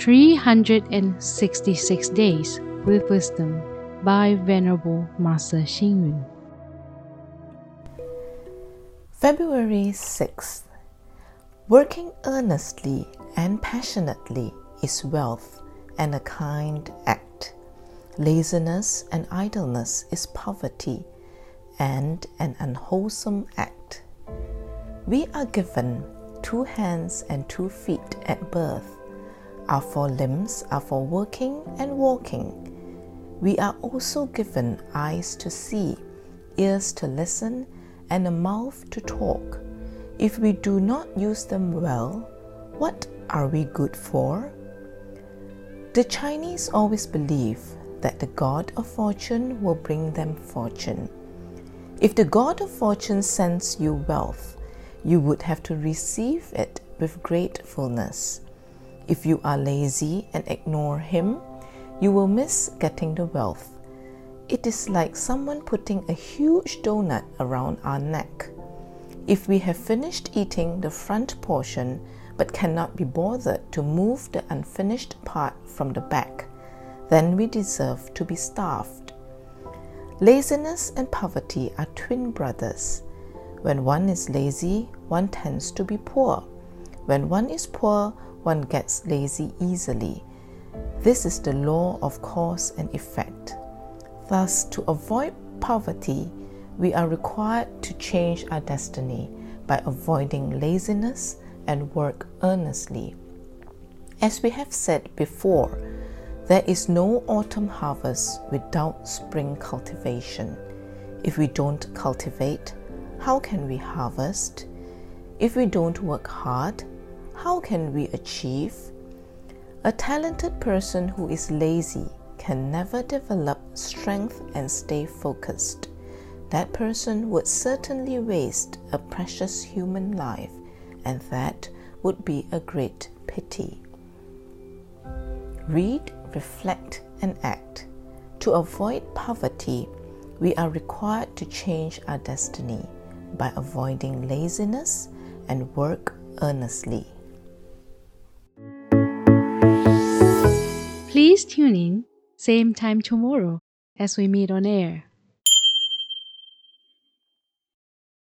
366 Days with Wisdom by Venerable Master Hsing Yun. February 6th. Working earnestly and passionately is wealth and a kind act. Laziness and idleness is poverty and an unwholesome act. We are given two hands and two feet at birth. Our four limbs are for working and walking. We are also given eyes to see, ears to listen, and a mouth to talk. If we do not use them well, what are we good for? The Chinese always believe that the God of fortune will bring them fortune. If the God of fortune sends you wealth, you would have to receive it with gratefulness. If you are lazy and ignore Him, you will miss getting the wealth. It is like someone putting a huge donut around our neck. If we have finished eating the front portion but cannot be bothered to move the unfinished part from the back, then we deserve to be starved. Laziness and poverty are twin brothers. When one is lazy, one tends to be poor. When one is poor, one gets lazy easily. This is the law of cause and effect. Thus, to avoid poverty, we are required to change our destiny by avoiding laziness and work earnestly. As we have said before, there is no autumn harvest without spring cultivation. If we don't cultivate, how can we harvest? If we don't work hard, how can we achieve? A talented person who is lazy can never develop strength and stay focused. That person would certainly waste a precious human life, and that would be a great pity. Read reflect, and act. To avoid poverty, we are required to change our destiny by avoiding laziness and work earnestly. Please tune in, same time tomorrow as we meet on air.